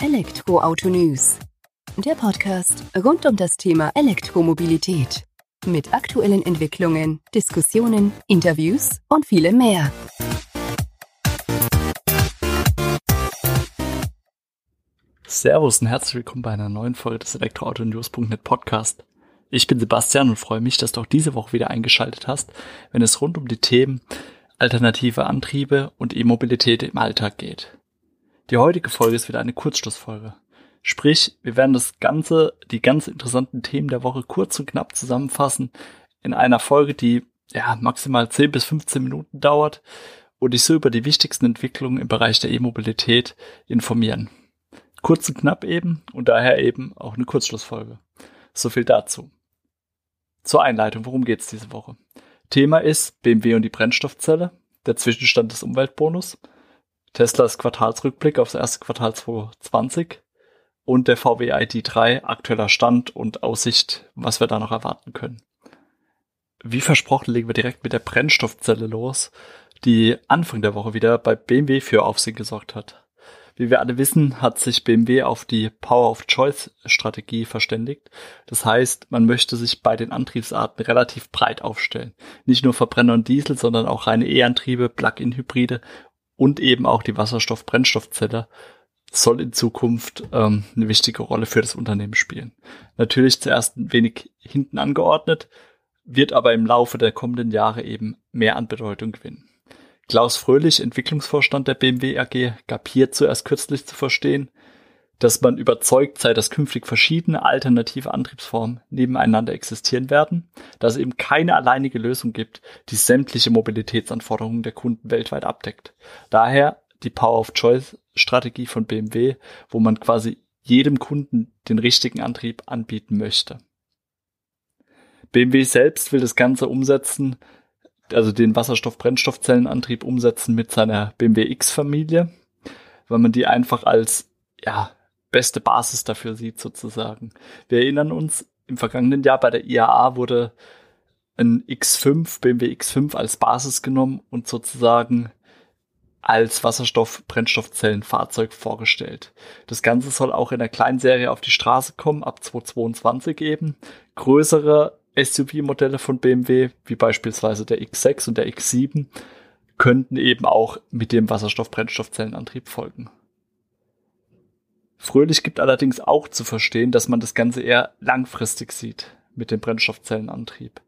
Elektroauto News. Der Podcast rund um das Thema Elektromobilität. Mit aktuellen Entwicklungen, Diskussionen, Interviews und vielem mehr. Servus und herzlich willkommen bei einer neuen Folge des Elektroauto-News.net Podcast. Ich bin Sebastian und freue mich, dass du auch diese Woche wieder eingeschaltet hast, wenn es rund um die Themen alternative Antriebe und E-Mobilität im Alltag geht. Die heutige Folge ist wieder eine Kurzschlussfolge. Sprich, wir werden das Ganze, die ganz interessanten Themen der Woche kurz und knapp zusammenfassen in einer Folge, die ja maximal 10 bis 15 Minuten dauert und dich so über die wichtigsten Entwicklungen im Bereich der E-Mobilität informieren. Kurz und knapp eben und daher eben auch eine Kurzschlussfolge. So viel dazu. Zur Einleitung, worum geht es diese Woche? Thema ist BMW und die Brennstoffzelle, der Zwischenstand des Umweltbonus Teslas Quartalsrückblick aufs erste Quartal 2020 und der VW ID3 aktueller Stand und Aussicht, was wir da noch erwarten können. Wie versprochen legen wir direkt mit der Brennstoffzelle los, die Anfang der Woche wieder bei BMW für Aufsehen gesorgt hat. Wie wir alle wissen, hat sich BMW auf die Power of Choice Strategie verständigt. Das heißt, man möchte sich bei den Antriebsarten relativ breit aufstellen. Nicht nur Verbrenner und Diesel, sondern auch reine E-Antriebe, Plug-in-Hybride und eben auch die Wasserstoff-Brennstoffzelle soll in Zukunft ähm, eine wichtige Rolle für das Unternehmen spielen. Natürlich zuerst ein wenig hinten angeordnet, wird aber im Laufe der kommenden Jahre eben mehr an Bedeutung gewinnen. Klaus Fröhlich, Entwicklungsvorstand der BMW AG, gab hier zuerst kürzlich zu verstehen, dass man überzeugt sei, dass künftig verschiedene alternative Antriebsformen nebeneinander existieren werden, dass es eben keine alleinige Lösung gibt, die sämtliche Mobilitätsanforderungen der Kunden weltweit abdeckt. Daher die Power of Choice Strategie von BMW, wo man quasi jedem Kunden den richtigen Antrieb anbieten möchte. BMW selbst will das Ganze umsetzen, also den Wasserstoff-Brennstoffzellenantrieb umsetzen mit seiner BMW X-Familie, weil man die einfach als ja, beste Basis dafür sieht, sozusagen. Wir erinnern uns, im vergangenen Jahr bei der IAA wurde ein X5, BMW X5 als Basis genommen und sozusagen als Wasserstoff-Brennstoffzellenfahrzeug vorgestellt. Das Ganze soll auch in der Kleinserie auf die Straße kommen, ab 2022 eben. Größere SUV-Modelle von BMW, wie beispielsweise der X6 und der X7, könnten eben auch mit dem Wasserstoff-Brennstoffzellenantrieb folgen. Fröhlich gibt allerdings auch zu verstehen, dass man das Ganze eher langfristig sieht mit dem Brennstoffzellenantrieb.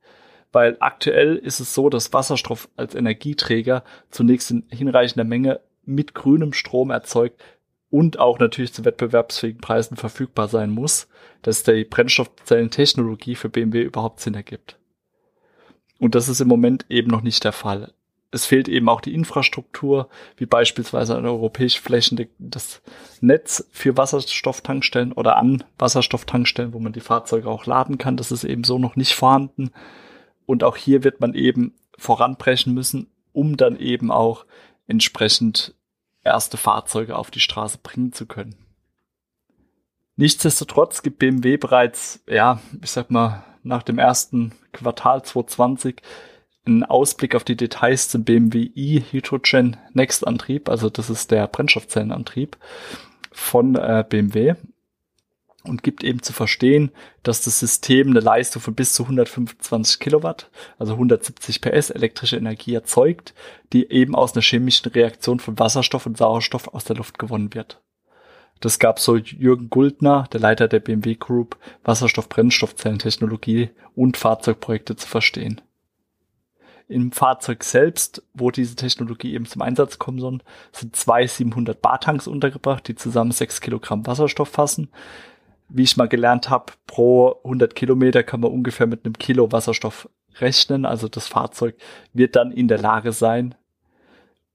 Weil aktuell ist es so, dass Wasserstoff als Energieträger zunächst in hinreichender Menge mit grünem Strom erzeugt und auch natürlich zu wettbewerbsfähigen Preisen verfügbar sein muss, dass die Brennstoffzellentechnologie für BMW überhaupt Sinn ergibt. Und das ist im Moment eben noch nicht der Fall es fehlt eben auch die Infrastruktur, wie beispielsweise ein europäisch flächendeckendes Netz für Wasserstofftankstellen oder an Wasserstofftankstellen, wo man die Fahrzeuge auch laden kann. Das ist eben so noch nicht vorhanden. Und auch hier wird man eben voranbrechen müssen, um dann eben auch entsprechend erste Fahrzeuge auf die Straße bringen zu können. Nichtsdestotrotz gibt BMW bereits, ja, ich sag mal, nach dem ersten Quartal 2020 ein Ausblick auf die Details zum BMW i Hydrogen Next Antrieb, also das ist der Brennstoffzellenantrieb von äh, BMW und gibt eben zu verstehen, dass das System eine Leistung von bis zu 125 Kilowatt, also 170 PS elektrische Energie erzeugt, die eben aus einer chemischen Reaktion von Wasserstoff und Sauerstoff aus der Luft gewonnen wird. Das gab so Jürgen Guldner, der Leiter der BMW Group, Wasserstoff-Brennstoffzellentechnologie und Fahrzeugprojekte zu verstehen. Im Fahrzeug selbst, wo diese Technologie eben zum Einsatz kommen soll, sind zwei 700 Bar Tanks untergebracht, die zusammen 6 Kilogramm Wasserstoff fassen. Wie ich mal gelernt habe, pro 100 Kilometer kann man ungefähr mit einem Kilo Wasserstoff rechnen. Also das Fahrzeug wird dann in der Lage sein,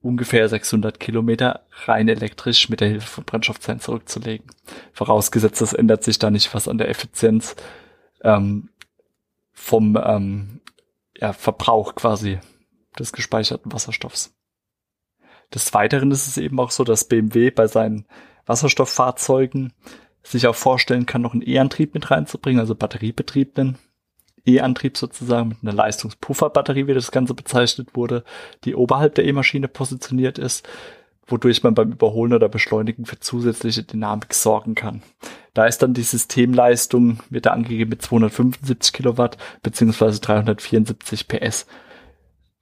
ungefähr 600 Kilometer rein elektrisch mit der Hilfe von Brennstoffzellen zurückzulegen. Vorausgesetzt, es ändert sich da nicht was an der Effizienz ähm, vom ähm, ja, Verbrauch quasi des gespeicherten Wasserstoffs. Des Weiteren ist es eben auch so, dass BMW bei seinen Wasserstofffahrzeugen sich auch vorstellen kann, noch einen E-Antrieb mit reinzubringen, also batteriebetriebenen E-Antrieb sozusagen mit einer Leistungspufferbatterie, wie das Ganze bezeichnet wurde, die oberhalb der E-Maschine positioniert ist. wodurch man beim Überholen oder Beschleunigen für zusätzliche Dynamik sorgen kann. Da ist dann die Systemleistung, wird da angegeben mit 275 Kilowatt beziehungsweise 374 PS.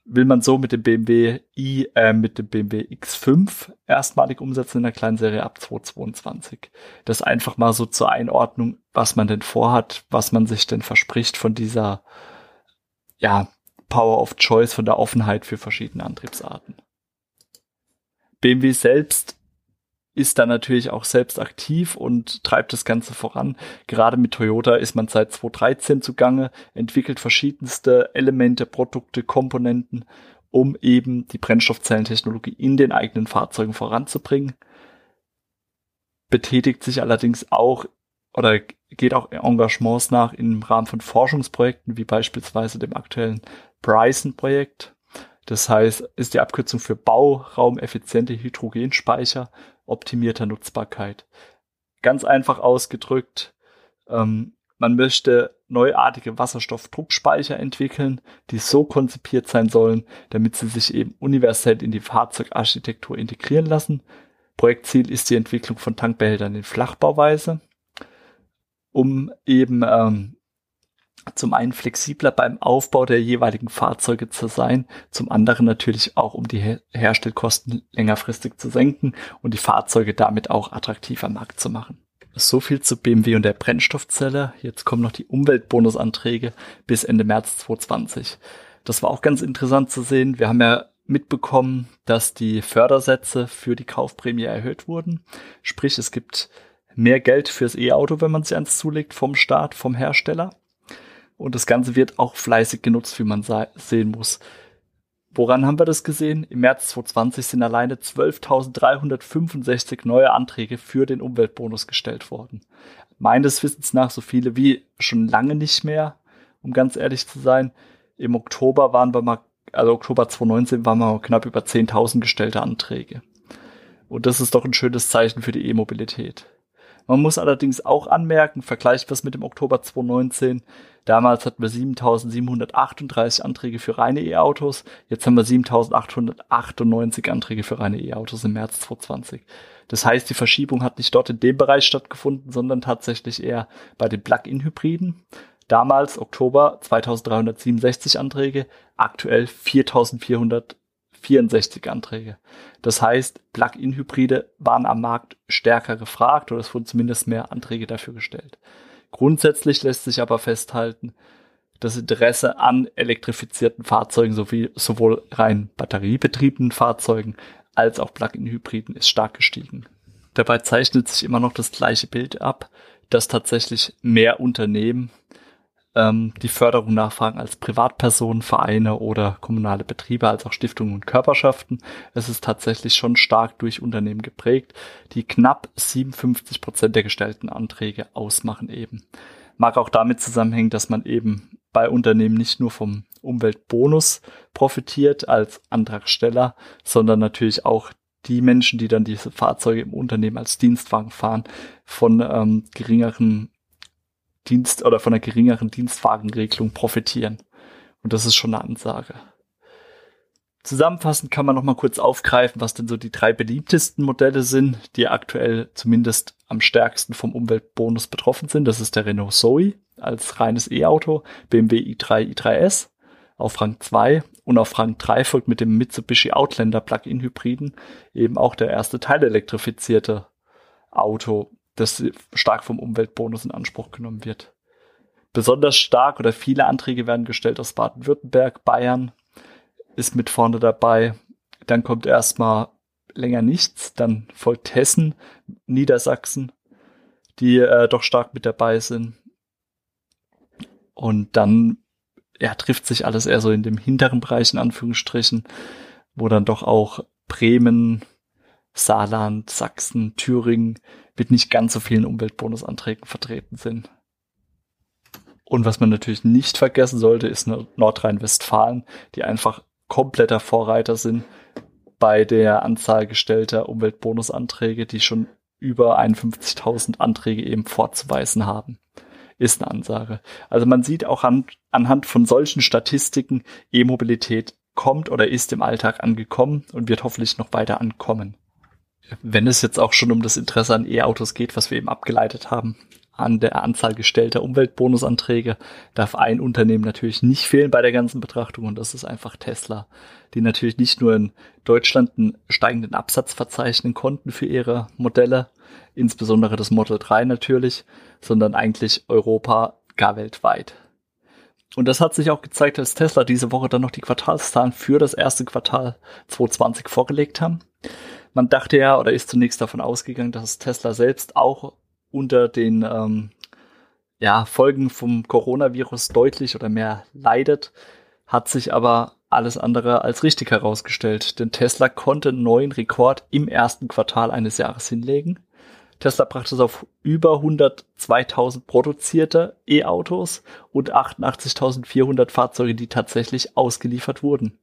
Will man so mit dem BMW i, äh, mit dem BMW X5 erstmalig umsetzen in der kleinen Serie ab 2022. Das einfach mal so zur Einordnung, was man denn vorhat, was man sich denn verspricht von dieser, ja, Power of Choice, von der Offenheit für verschiedene Antriebsarten. BMW selbst ist da natürlich auch selbst aktiv und treibt das Ganze voran. Gerade mit Toyota ist man seit 2013 zugange, entwickelt verschiedenste Elemente, Produkte, Komponenten, um eben die Brennstoffzellentechnologie in den eigenen Fahrzeugen voranzubringen. Betätigt sich allerdings auch oder geht auch Engagements nach im Rahmen von Forschungsprojekten, wie beispielsweise dem aktuellen Bryson-Projekt, das heißt, ist die Abkürzung für Bauraumeffiziente Hydrogenspeicher optimierter Nutzbarkeit. Ganz einfach ausgedrückt, ähm, man möchte neuartige Wasserstoffdruckspeicher entwickeln, die so konzipiert sein sollen, damit sie sich eben universell in die Fahrzeugarchitektur integrieren lassen. Projektziel ist die Entwicklung von Tankbehältern in Flachbauweise, um eben ähm, zum einen flexibler beim Aufbau der jeweiligen Fahrzeuge zu sein, zum anderen natürlich auch, um die Her Herstellkosten längerfristig zu senken und die Fahrzeuge damit auch attraktiver am Markt zu machen. So viel zu BMW und der Brennstoffzelle. Jetzt kommen noch die Umweltbonusanträge bis Ende März 2020. Das war auch ganz interessant zu sehen. Wir haben ja mitbekommen, dass die Fördersätze für die Kaufprämie erhöht wurden. Sprich, es gibt mehr Geld fürs E-Auto, wenn man es eins zulegt, vom Staat, vom Hersteller. Und das Ganze wird auch fleißig genutzt, wie man sehen muss. Woran haben wir das gesehen? Im März 2020 sind alleine 12.365 neue Anträge für den Umweltbonus gestellt worden. Meines Wissens nach so viele wie schon lange nicht mehr, um ganz ehrlich zu sein. Im Oktober waren wir mal, also Oktober 2019 waren wir knapp über 10.000 gestellte Anträge. Und das ist doch ein schönes Zeichen für die E-Mobilität. Man muss allerdings auch anmerken, vergleicht was mit dem Oktober 2019, Damals hatten wir 7738 Anträge für reine E-Autos. Jetzt haben wir 7898 Anträge für reine E-Autos im März 2020. Das heißt, die Verschiebung hat nicht dort in dem Bereich stattgefunden, sondern tatsächlich eher bei den Plug-in-Hybriden. Damals Oktober 2367 Anträge, aktuell 4464 Anträge. Das heißt, Plug-in-Hybride waren am Markt stärker gefragt oder es wurden zumindest mehr Anträge dafür gestellt. Grundsätzlich lässt sich aber festhalten, das Interesse an elektrifizierten Fahrzeugen sowie sowohl rein batteriebetriebenen Fahrzeugen als auch Plug-in-Hybriden ist stark gestiegen. Dabei zeichnet sich immer noch das gleiche Bild ab, dass tatsächlich mehr Unternehmen ähm, die Förderung nachfragen als Privatpersonen, Vereine oder kommunale Betriebe, als auch Stiftungen und Körperschaften. Es ist tatsächlich schon stark durch Unternehmen geprägt, die knapp 57 Prozent der gestellten Anträge ausmachen eben. Mag auch damit zusammenhängen, dass man eben bei Unternehmen nicht nur vom Umweltbonus profitiert als Antragsteller, sondern natürlich auch die Menschen, die dann diese Fahrzeuge im Unternehmen als Dienstwagen fahren, von ähm, geringeren Dienst oder von einer geringeren Dienstwagenregelung profitieren. Und das ist schon eine Ansage. Zusammenfassend kann man noch mal kurz aufgreifen, was denn so die drei beliebtesten Modelle sind, die aktuell zumindest am stärksten vom Umweltbonus betroffen sind. Das ist der Renault Zoe als reines E-Auto, BMW i3, i3S auf Rang 2 und auf Rang 3 folgt mit dem Mitsubishi Outlander Plug-in Hybriden eben auch der erste teilelektrifizierte Auto das stark vom Umweltbonus in Anspruch genommen wird. Besonders stark oder viele Anträge werden gestellt aus Baden-Württemberg, Bayern ist mit vorne dabei. Dann kommt erstmal länger nichts, dann folgt Hessen, Niedersachsen, die äh, doch stark mit dabei sind. Und dann ja, trifft sich alles eher so in dem hinteren Bereich in Anführungsstrichen, wo dann doch auch Bremen, Saarland, Sachsen, Thüringen mit nicht ganz so vielen Umweltbonusanträgen vertreten sind. Und was man natürlich nicht vergessen sollte, ist Nordrhein-Westfalen, die einfach kompletter Vorreiter sind bei der Anzahl gestellter Umweltbonusanträge, die schon über 51.000 Anträge eben vorzuweisen haben. Ist eine Ansage. Also man sieht auch an, anhand von solchen Statistiken, E-Mobilität kommt oder ist im Alltag angekommen und wird hoffentlich noch weiter ankommen. Wenn es jetzt auch schon um das Interesse an E-Autos geht, was wir eben abgeleitet haben, an der Anzahl gestellter Umweltbonusanträge darf ein Unternehmen natürlich nicht fehlen bei der ganzen Betrachtung und das ist einfach Tesla, die natürlich nicht nur in Deutschland einen steigenden Absatz verzeichnen konnten für ihre Modelle, insbesondere das Model 3 natürlich, sondern eigentlich Europa gar weltweit. Und das hat sich auch gezeigt, als Tesla diese Woche dann noch die Quartalszahlen für das erste Quartal 2020 vorgelegt haben. Man dachte ja oder ist zunächst davon ausgegangen, dass Tesla selbst auch unter den ähm, ja, Folgen vom Coronavirus deutlich oder mehr leidet, hat sich aber alles andere als richtig herausgestellt, denn Tesla konnte einen neuen Rekord im ersten Quartal eines Jahres hinlegen. Tesla brachte es auf über 102.000 produzierte E-Autos und 88.400 Fahrzeuge, die tatsächlich ausgeliefert wurden.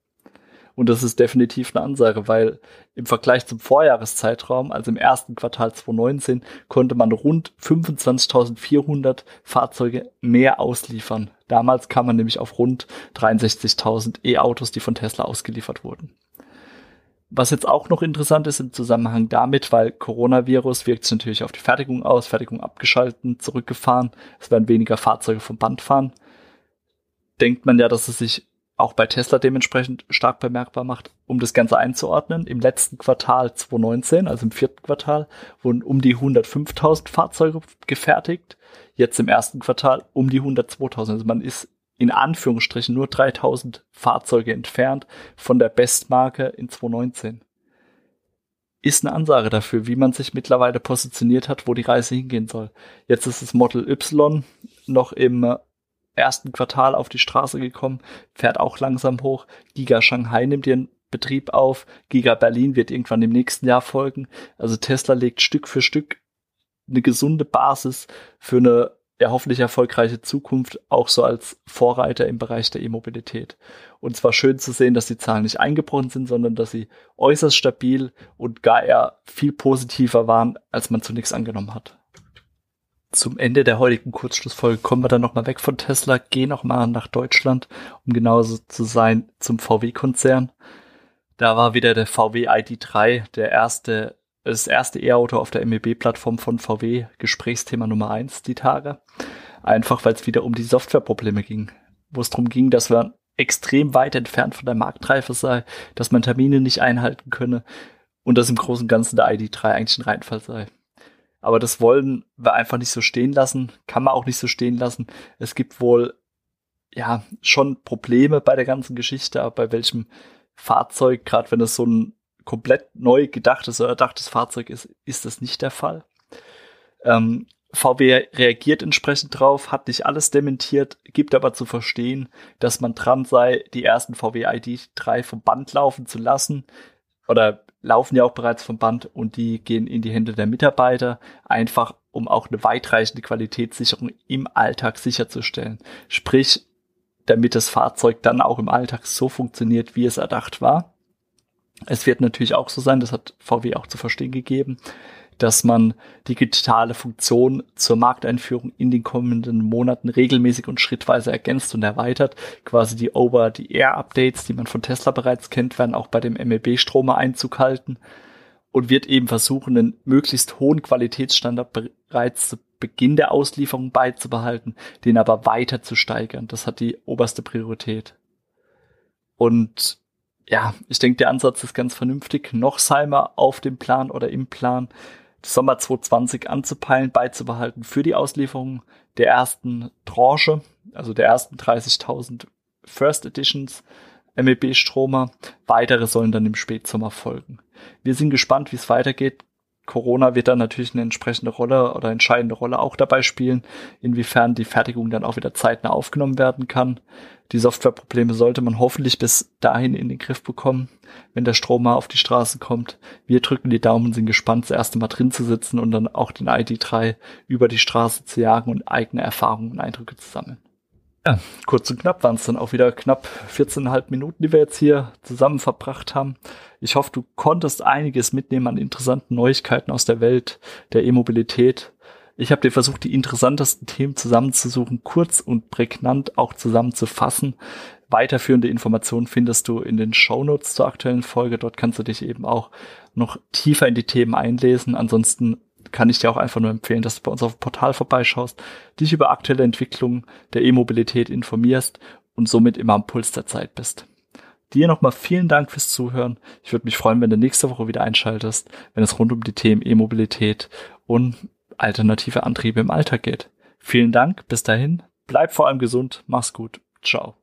Und das ist definitiv eine Ansage, weil im Vergleich zum Vorjahreszeitraum, also im ersten Quartal 2019, konnte man rund 25.400 Fahrzeuge mehr ausliefern. Damals kam man nämlich auf rund 63.000 E-Autos, die von Tesla ausgeliefert wurden. Was jetzt auch noch interessant ist im Zusammenhang damit, weil Coronavirus wirkt sich natürlich auf die Fertigung aus, Fertigung abgeschalten, zurückgefahren, es werden weniger Fahrzeuge vom Band fahren. Denkt man ja, dass es sich auch bei Tesla dementsprechend stark bemerkbar macht, um das Ganze einzuordnen. Im letzten Quartal 2019, also im vierten Quartal, wurden um die 105.000 Fahrzeuge gefertigt. Jetzt im ersten Quartal um die 102.000. Also man ist in Anführungsstrichen nur 3.000 Fahrzeuge entfernt von der Bestmarke in 2019. Ist eine Ansage dafür, wie man sich mittlerweile positioniert hat, wo die Reise hingehen soll. Jetzt ist das Model Y noch im ersten Quartal auf die Straße gekommen, fährt auch langsam hoch. Giga Shanghai nimmt ihren Betrieb auf. Giga Berlin wird irgendwann im nächsten Jahr folgen. Also Tesla legt Stück für Stück eine gesunde Basis für eine ja, hoffentlich erfolgreiche Zukunft, auch so als Vorreiter im Bereich der E-Mobilität. Und zwar schön zu sehen, dass die Zahlen nicht eingebrochen sind, sondern dass sie äußerst stabil und gar eher viel positiver waren, als man zunächst angenommen hat zum Ende der heutigen Kurzschlussfolge kommen wir dann nochmal weg von Tesla, gehen nochmal nach Deutschland, um genauso zu sein zum VW-Konzern. Da war wieder der VW ID3, der erste, das erste E-Auto auf der MEB-Plattform von VW, Gesprächsthema Nummer eins die Tage. Einfach weil es wieder um die Softwareprobleme ging, wo es darum ging, dass man extrem weit entfernt von der Marktreife sei, dass man Termine nicht einhalten könne und dass im Großen und Ganzen der ID3 eigentlich ein Reinfall sei. Aber das wollen wir einfach nicht so stehen lassen, kann man auch nicht so stehen lassen. Es gibt wohl ja schon Probleme bei der ganzen Geschichte, aber bei welchem Fahrzeug, gerade wenn es so ein komplett neu gedachtes oder erdachtes Fahrzeug ist, ist das nicht der Fall. Ähm, VW reagiert entsprechend drauf, hat nicht alles dementiert, gibt aber zu verstehen, dass man dran sei, die ersten VW ID3 vom Band laufen zu lassen oder laufen ja auch bereits vom Band und die gehen in die Hände der Mitarbeiter, einfach um auch eine weitreichende Qualitätssicherung im Alltag sicherzustellen. Sprich, damit das Fahrzeug dann auch im Alltag so funktioniert, wie es erdacht war. Es wird natürlich auch so sein, das hat VW auch zu verstehen gegeben, dass man digitale Funktionen zur Markteinführung in den kommenden Monaten regelmäßig und schrittweise ergänzt und erweitert. Quasi die Over-the-Air-Updates, die man von Tesla bereits kennt, werden auch bei dem MEB-Stromer Einzug halten und wird eben versuchen, einen möglichst hohen Qualitätsstandard bereits zu Beginn der Auslieferung beizubehalten, den aber weiter zu steigern. Das hat die oberste Priorität. Und ja, ich denke, der Ansatz ist ganz vernünftig. Noch mal auf dem Plan oder im Plan, Sommer 2020 anzupeilen, beizubehalten für die Auslieferung der ersten Tranche, also der ersten 30.000 First Editions MEB-Stromer. Weitere sollen dann im Spätsommer folgen. Wir sind gespannt, wie es weitergeht. Corona wird dann natürlich eine entsprechende Rolle oder entscheidende Rolle auch dabei spielen, inwiefern die Fertigung dann auch wieder zeitnah aufgenommen werden kann. Die Softwareprobleme sollte man hoffentlich bis dahin in den Griff bekommen, wenn der Strom mal auf die Straße kommt. Wir drücken die Daumen, sind gespannt, das erste Mal drin zu sitzen und dann auch den ID3 über die Straße zu jagen und eigene Erfahrungen und Eindrücke zu sammeln. Ja, kurz und knapp waren es dann auch wieder knapp 14,5 Minuten, die wir jetzt hier zusammen verbracht haben. Ich hoffe, du konntest einiges mitnehmen an interessanten Neuigkeiten aus der Welt der E-Mobilität Ich habe dir versucht, die interessantesten Themen zusammenzusuchen, kurz und prägnant auch zusammenzufassen. Weiterführende Informationen findest du in den Shownotes zur aktuellen Folge. Dort kannst du dich eben auch noch tiefer in die Themen einlesen. Ansonsten kann ich dir auch einfach nur empfehlen, dass du bei uns auf dem Portal vorbeischaust, dich über aktuelle Entwicklungen der E-Mobilität informierst und somit immer am Puls der Zeit bist. Dir nochmal vielen Dank fürs Zuhören. Ich würde mich freuen, wenn du nächste Woche wieder einschaltest, wenn es rund um die Themen E-Mobilität und alternative Antriebe im Alltag geht. Vielen Dank, bis dahin, bleib vor allem gesund, mach's gut, ciao.